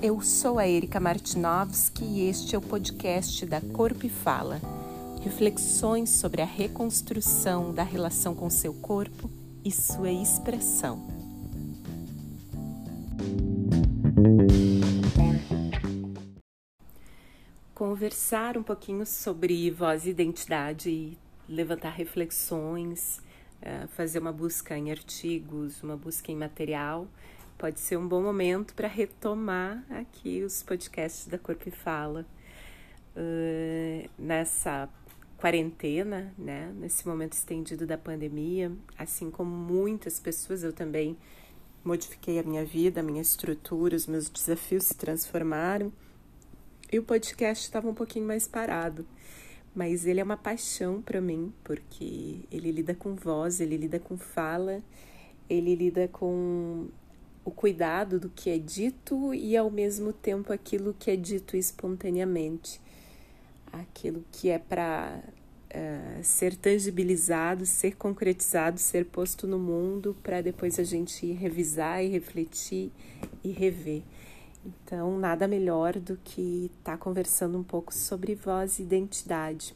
Eu sou a Erika Martinovski e este é o podcast da Corpo e Fala. Reflexões sobre a reconstrução da relação com seu corpo e sua expressão. Conversar um pouquinho sobre voz e identidade, levantar reflexões, eh, fazer uma busca em artigos, uma busca em material pode ser um bom momento para retomar aqui os podcasts da Corpo e Fala. Uh, nessa quarentena, né, nesse momento estendido da pandemia, assim como muitas pessoas, eu também modifiquei a minha vida, a minha estrutura, os meus desafios se transformaram. E o podcast estava um pouquinho mais parado, mas ele é uma paixão para mim, porque ele lida com voz, ele lida com fala, ele lida com o cuidado do que é dito e ao mesmo tempo aquilo que é dito espontaneamente, aquilo que é para uh, eh, ser tangibilizado, ser concretizado, ser posto no mundo para depois a gente revisar e refletir e rever. Então, nada melhor do que estar tá conversando um pouco sobre voz e identidade.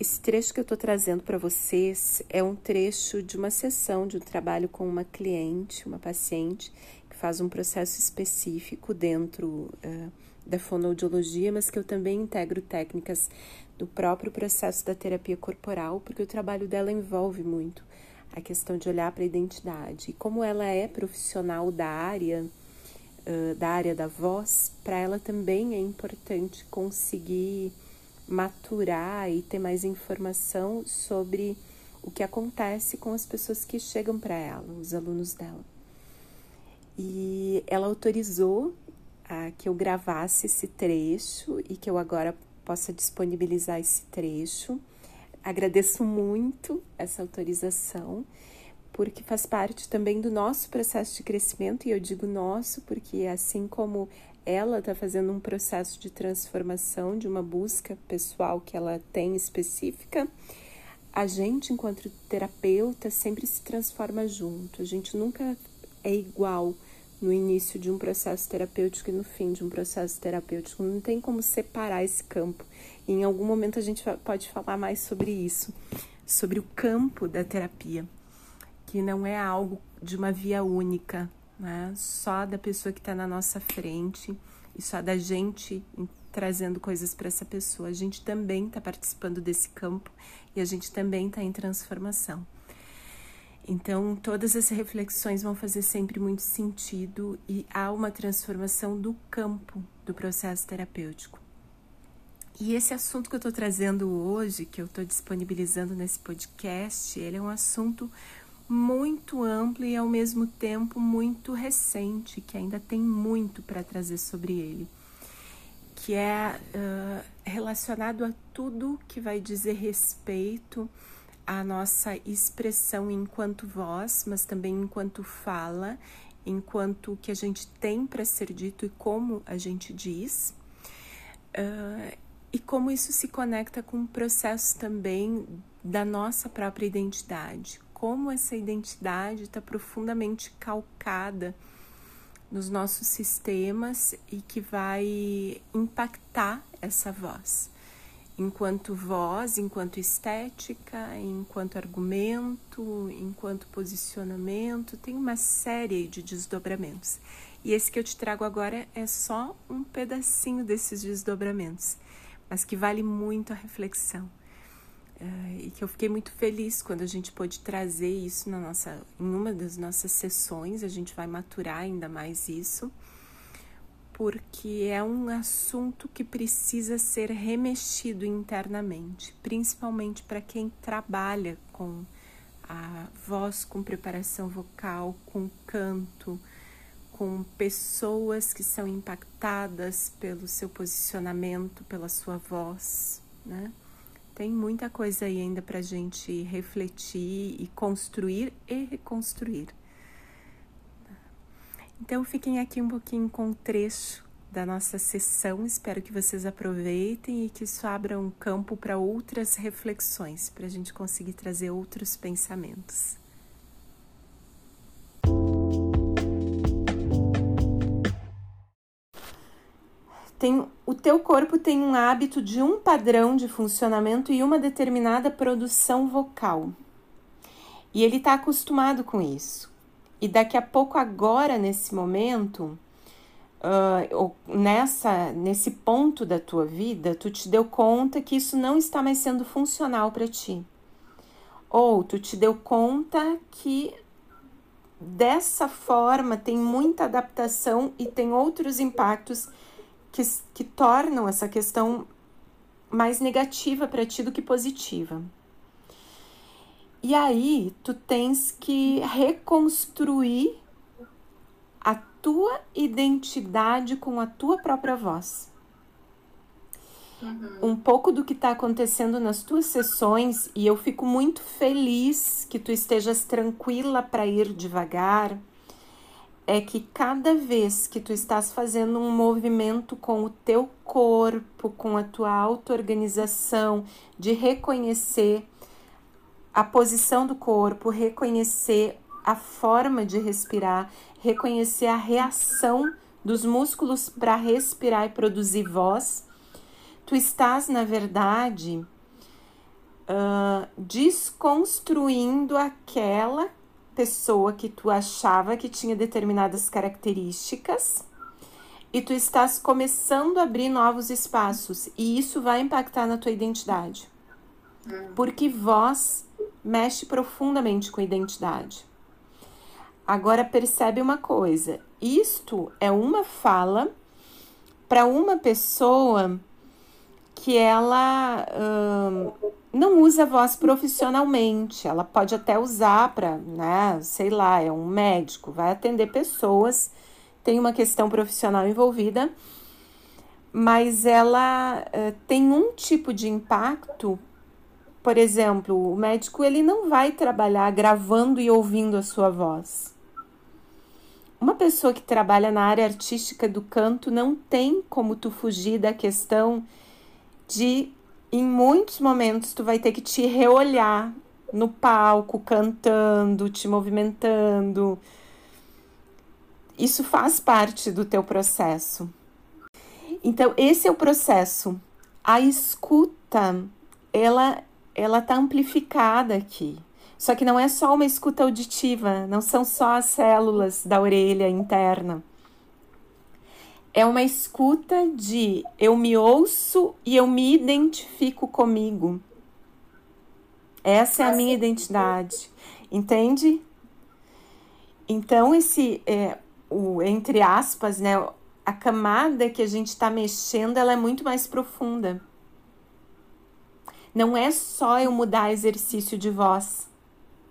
Esse trecho que eu estou trazendo para vocês é um trecho de uma sessão de um trabalho com uma cliente, uma paciente, que faz um processo específico dentro uh, da fonoaudiologia, mas que eu também integro técnicas do próprio processo da terapia corporal, porque o trabalho dela envolve muito a questão de olhar para a identidade. E como ela é profissional da área, uh, da área da voz, para ela também é importante conseguir maturar e ter mais informação sobre o que acontece com as pessoas que chegam para ela, os alunos dela. E ela autorizou a, que eu gravasse esse trecho e que eu agora possa disponibilizar esse trecho. Agradeço muito essa autorização, porque faz parte também do nosso processo de crescimento, e eu digo nosso porque assim como ela está fazendo um processo de transformação, de uma busca pessoal que ela tem específica. A gente, enquanto terapeuta, sempre se transforma junto. A gente nunca é igual no início de um processo terapêutico e no fim de um processo terapêutico. Não tem como separar esse campo. E em algum momento a gente pode falar mais sobre isso, sobre o campo da terapia, que não é algo de uma via única, né? Só da pessoa que está na nossa frente e só da gente trazendo coisas para essa pessoa. A gente também está participando desse campo e a gente também está em transformação. Então, todas as reflexões vão fazer sempre muito sentido e há uma transformação do campo do processo terapêutico. E esse assunto que eu estou trazendo hoje, que eu estou disponibilizando nesse podcast, ele é um assunto muito amplo e ao mesmo tempo muito recente, que ainda tem muito para trazer sobre ele, que é uh, relacionado a tudo que vai dizer respeito à nossa expressão enquanto voz, mas também enquanto fala, enquanto o que a gente tem para ser dito e como a gente diz. Uh, e como isso se conecta com o processo também da nossa própria identidade, como essa identidade está profundamente calcada nos nossos sistemas e que vai impactar essa voz. Enquanto voz, enquanto estética, enquanto argumento, enquanto posicionamento, tem uma série de desdobramentos. E esse que eu te trago agora é só um pedacinho desses desdobramentos, mas que vale muito a reflexão. Uh, e que eu fiquei muito feliz quando a gente pôde trazer isso na nossa, em uma das nossas sessões, a gente vai maturar ainda mais isso, porque é um assunto que precisa ser remexido internamente, principalmente para quem trabalha com a voz, com preparação vocal, com canto, com pessoas que são impactadas pelo seu posicionamento, pela sua voz, né? Tem muita coisa aí ainda para a gente refletir e construir e reconstruir. Então, fiquem aqui um pouquinho com o trecho da nossa sessão. Espero que vocês aproveitem e que isso abra um campo para outras reflexões, para a gente conseguir trazer outros pensamentos. Tem o teu corpo tem um hábito de um padrão de funcionamento e uma determinada produção vocal. E ele está acostumado com isso. E daqui a pouco, agora, nesse momento, uh, nessa, nesse ponto da tua vida, tu te deu conta que isso não está mais sendo funcional para ti. Ou tu te deu conta que dessa forma tem muita adaptação e tem outros impactos que, que tornam essa questão mais negativa para ti do que positiva. E aí tu tens que reconstruir a tua identidade com a tua própria voz. Uhum. Um pouco do que está acontecendo nas tuas sessões, e eu fico muito feliz que tu estejas tranquila para ir devagar, é que cada vez que tu estás fazendo um movimento com o teu corpo, com a tua auto-organização, de reconhecer a posição do corpo, reconhecer a forma de respirar, reconhecer a reação dos músculos para respirar e produzir voz, tu estás, na verdade, uh, desconstruindo aquela pessoa que tu achava que tinha determinadas características e tu estás começando a abrir novos espaços e isso vai impactar na tua identidade. Hum. Porque voz mexe profundamente com a identidade. Agora percebe uma coisa: isto é uma fala para uma pessoa que ela hum, não usa voz profissionalmente. Ela pode até usar para, né, sei lá, é um médico, vai atender pessoas, tem uma questão profissional envolvida, mas ela uh, tem um tipo de impacto. Por exemplo, o médico ele não vai trabalhar gravando e ouvindo a sua voz. Uma pessoa que trabalha na área artística do canto não tem como tu fugir da questão de em muitos momentos tu vai ter que te reolhar no palco, cantando, te movimentando. Isso faz parte do teu processo. Então, esse é o processo. A escuta, ela ela tá amplificada aqui. Só que não é só uma escuta auditiva, não são só as células da orelha interna é uma escuta de eu me ouço e eu me identifico comigo. Essa é a minha identidade, entende? Então esse é, o entre aspas, né, a camada que a gente está mexendo, ela é muito mais profunda. Não é só eu mudar exercício de voz.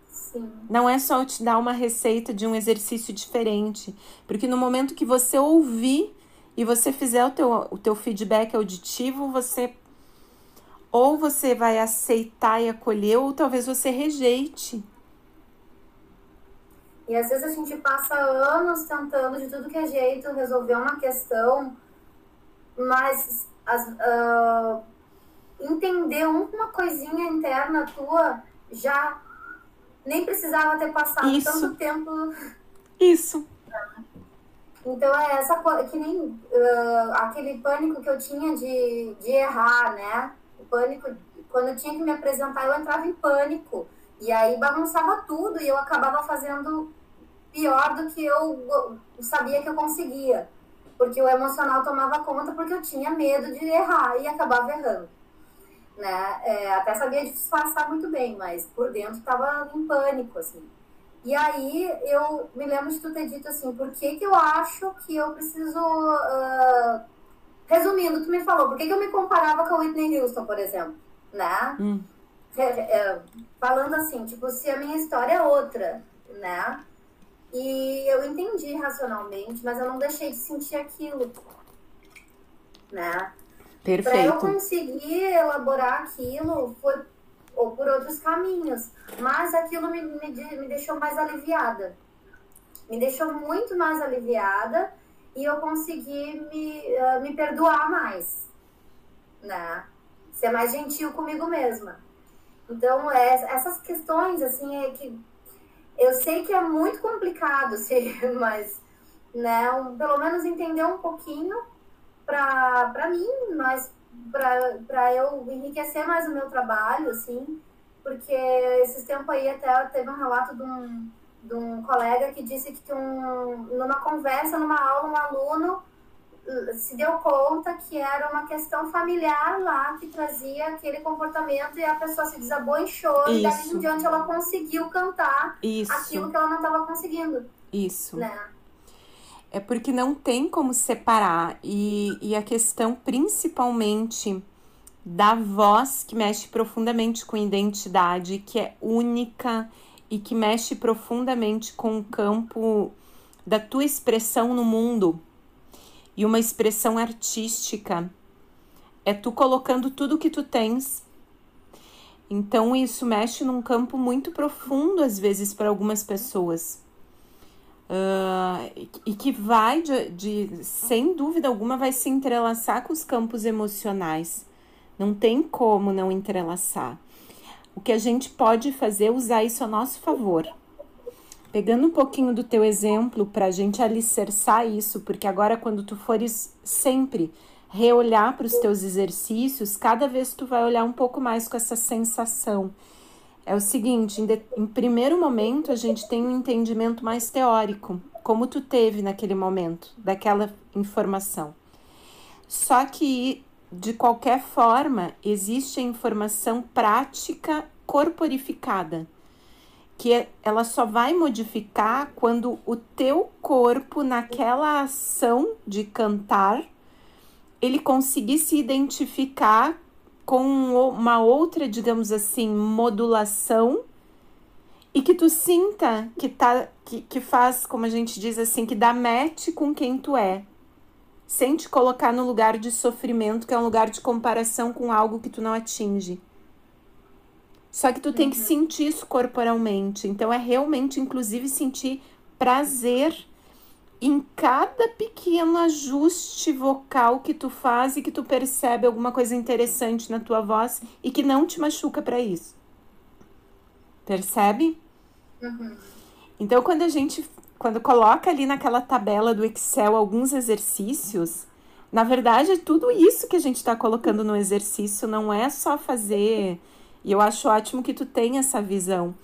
Sim. Não é só eu te dar uma receita de um exercício diferente, porque no momento que você ouvir e você fizer o teu, o teu feedback auditivo, você ou você vai aceitar e acolher, ou talvez você rejeite. E às vezes a gente passa anos tentando de tudo que é jeito resolver uma questão, mas as, uh, entender uma coisinha interna tua já nem precisava ter passado Isso. tanto tempo. Isso. Então é essa coisa, que nem uh, aquele pânico que eu tinha de, de errar, né? O pânico, quando eu tinha que me apresentar, eu entrava em pânico. E aí bagunçava tudo e eu acabava fazendo pior do que eu sabia que eu conseguia. Porque o emocional tomava conta porque eu tinha medo de errar e acabava errando. Né? É, até sabia disfarçar muito bem, mas por dentro estava em pânico, assim. E aí eu me lembro de tu ter dito assim, por que, que eu acho que eu preciso. Uh... Resumindo, tu me falou, por que, que eu me comparava com a Whitney Houston, por exemplo? Né? Hum. É, falando assim, tipo, se a minha história é outra, né? E eu entendi racionalmente, mas eu não deixei de sentir aquilo, né? Perfeito. Pra eu conseguir elaborar aquilo, foi ou por outros caminhos. Mas aquilo me, me, me deixou mais aliviada. Me deixou muito mais aliviada e eu consegui me, uh, me perdoar mais, né? Ser mais gentil comigo mesma. Então, é, essas questões, assim, é que eu sei que é muito complicado, mas, né, um, pelo menos entender um pouquinho para mim, mas para eu enriquecer mais o meu trabalho, assim, porque esses tempos aí até teve um relato de um, de um colega que disse que um, numa conversa, numa aula, um aluno se deu conta que era uma questão familiar lá que trazia aquele comportamento e a pessoa se desabou em choro Isso. e dali em diante ela conseguiu cantar Isso. aquilo que ela não estava conseguindo. Isso. Né? É porque não tem como separar e, e a questão principalmente da voz que mexe profundamente com identidade, que é única e que mexe profundamente com o campo da tua expressão no mundo e uma expressão artística. É tu colocando tudo que tu tens. Então isso mexe num campo muito profundo às vezes para algumas pessoas. Uh, e que vai de, de, sem dúvida alguma, vai se entrelaçar com os campos emocionais. Não tem como não entrelaçar. O que a gente pode fazer é usar isso a nosso favor. Pegando um pouquinho do teu exemplo para a gente alicerçar isso, porque agora quando tu fores sempre reolhar para os teus exercícios, cada vez tu vai olhar um pouco mais com essa sensação. É o seguinte, em, de, em primeiro momento a gente tem um entendimento mais teórico, como tu teve naquele momento, daquela informação. Só que de qualquer forma, existe a informação prática corporificada que ela só vai modificar quando o teu corpo naquela ação de cantar ele conseguir se identificar com uma outra, digamos assim, modulação e que tu sinta que tá que, que faz, como a gente diz assim, que dá match com quem tu é. Sem te colocar no lugar de sofrimento, que é um lugar de comparação com algo que tu não atinge. Só que tu tem que uhum. sentir isso corporalmente. Então é realmente, inclusive, sentir prazer em cada pequeno ajuste vocal que tu faz e que tu percebe alguma coisa interessante na tua voz e que não te machuca para isso. Percebe? Uhum. Então, quando a gente quando coloca ali naquela tabela do Excel alguns exercícios, na verdade é tudo isso que a gente está colocando no exercício, não é só fazer e eu acho ótimo que tu tenha essa visão.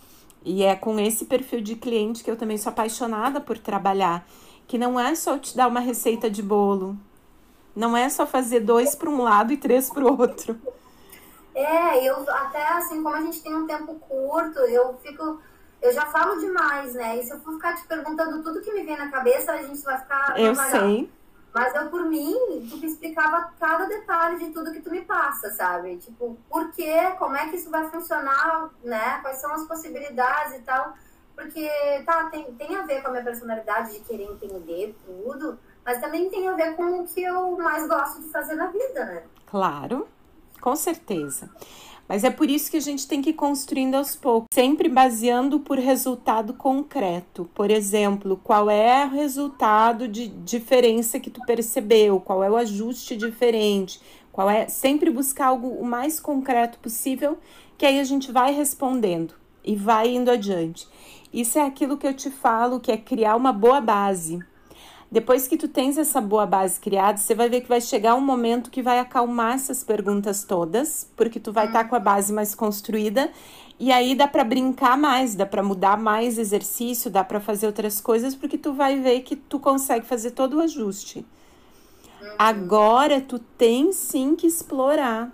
E é com esse perfil de cliente que eu também sou apaixonada por trabalhar, que não é só te dar uma receita de bolo. Não é só fazer dois para um lado e três para o outro. É, eu até assim, como a gente tem um tempo curto, eu fico. Eu já falo demais, né? E se eu for ficar te perguntando tudo que me vem na cabeça, a gente vai ficar. Eu sei. Mas eu, por mim, tu me explicava cada detalhe de tudo que tu me passa, sabe? Tipo, por quê, como é que isso vai funcionar, né? Quais são as possibilidades e tal. Porque, tá, tem, tem a ver com a minha personalidade de querer entender tudo, mas também tem a ver com o que eu mais gosto de fazer na vida, né? Claro, com certeza. Mas é por isso que a gente tem que ir construindo aos poucos, sempre baseando por resultado concreto. Por exemplo, qual é o resultado de diferença que tu percebeu, qual é o ajuste diferente, qual é sempre buscar algo o mais concreto possível, que aí a gente vai respondendo e vai indo adiante. Isso é aquilo que eu te falo, que é criar uma boa base. Depois que tu tens essa boa base criada, você vai ver que vai chegar um momento que vai acalmar essas perguntas todas, porque tu vai estar tá com a base mais construída e aí dá para brincar mais, dá para mudar mais exercício, dá para fazer outras coisas, porque tu vai ver que tu consegue fazer todo o ajuste. Uhum. Agora tu tem sim que explorar.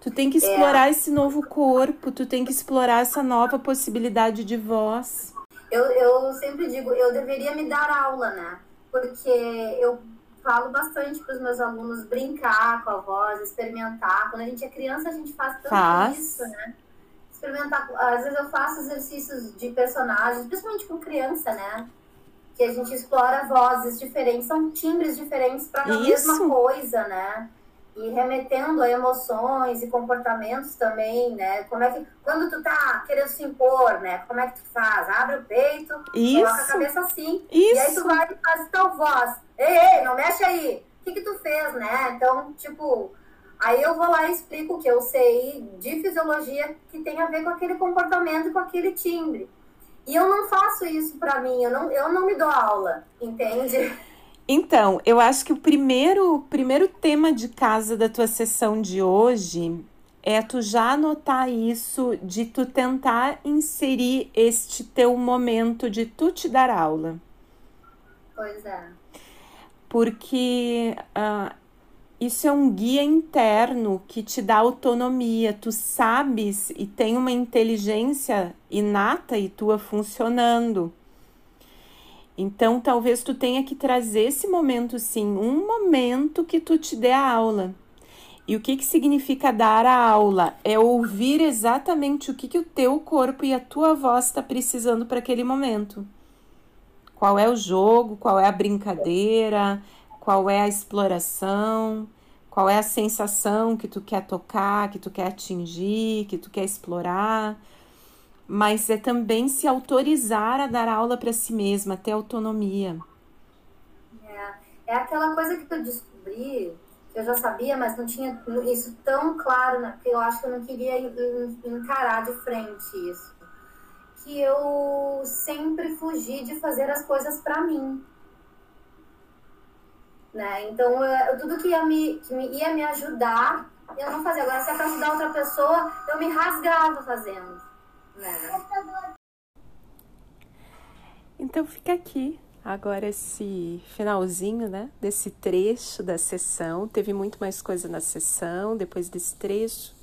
Tu tem que explorar é. esse novo corpo, tu tem que explorar essa nova possibilidade de voz eu, eu sempre digo, eu deveria me dar aula, né? Porque eu falo bastante para os meus alunos brincar com a voz, experimentar. Quando a gente é criança, a gente faz tanto faz. isso, né? Experimentar. Às vezes eu faço exercícios de personagens, principalmente com criança, né? Que a gente explora vozes diferentes, são timbres diferentes para a mesma coisa, né? E remetendo a emoções e comportamentos também, né? Como é que quando tu tá querendo se impor, né? Como é que tu faz? Abre o peito, Isso. coloca a cabeça assim, Isso. e aí tu vai e faz tal voz. Ei, ei, não mexe aí. O que que tu fez, né? Então, tipo, aí eu vou lá e explico o que eu sei de fisiologia que tem a ver com aquele comportamento e com aquele timbre. E eu não faço isso para mim, eu não, eu não me dou aula, entende? Então, eu acho que o primeiro, primeiro tema de casa da tua sessão de hoje é tu já anotar isso de tu tentar inserir este teu momento de tu te dar aula. Pois é. Porque uh, isso é um guia interno que te dá autonomia. Tu sabes e tem uma inteligência inata e tua funcionando. Então, talvez tu tenha que trazer esse momento, sim, um momento que tu te dê a aula. E o que, que significa dar a aula? É ouvir exatamente o que, que o teu corpo e a tua voz está precisando para aquele momento. Qual é o jogo, qual é a brincadeira, qual é a exploração, qual é a sensação que tu quer tocar, que tu quer atingir, que tu quer explorar mas é também se autorizar a dar aula para si mesma, ter autonomia. É, é aquela coisa que eu descobri, que eu já sabia, mas não tinha isso tão claro, né? porque eu acho que eu não queria encarar de frente isso. Que eu sempre fugi de fazer as coisas para mim. Né? Então, eu, tudo que ia me, que me, ia me ajudar, eu não fazia. Agora, se é para ajudar outra pessoa, eu me rasgava fazendo. Então fica aqui agora esse finalzinho, né, desse trecho da sessão. Teve muito mais coisa na sessão depois desse trecho,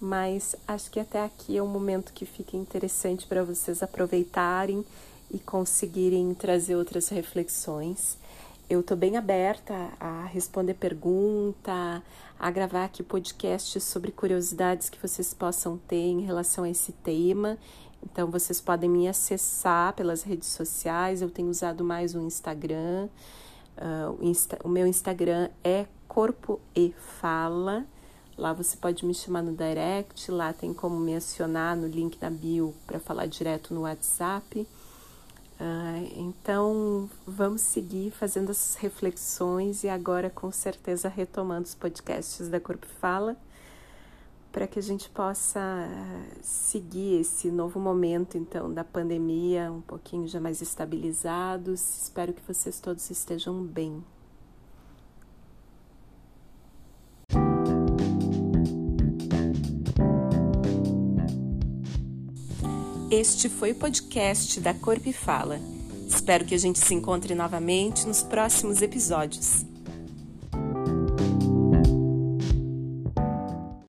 mas acho que até aqui é um momento que fica interessante para vocês aproveitarem e conseguirem trazer outras reflexões. Eu estou bem aberta a responder pergunta, a gravar aqui podcast sobre curiosidades que vocês possam ter em relação a esse tema. Então, vocês podem me acessar pelas redes sociais. Eu tenho usado mais o Instagram. Uh, o, Insta, o, meu Instagram é Corpo e Fala. Lá você pode me chamar no direct. Lá tem como me acionar no link da bio para falar direto no WhatsApp. Uh, então, vamos seguir fazendo essas reflexões e agora, com certeza, retomando os podcasts da Corpo Fala, para que a gente possa seguir esse novo momento, então, da pandemia, um pouquinho já mais estabilizados. Espero que vocês todos estejam bem. Este foi o podcast da Corpo e Fala. Espero que a gente se encontre novamente nos próximos episódios.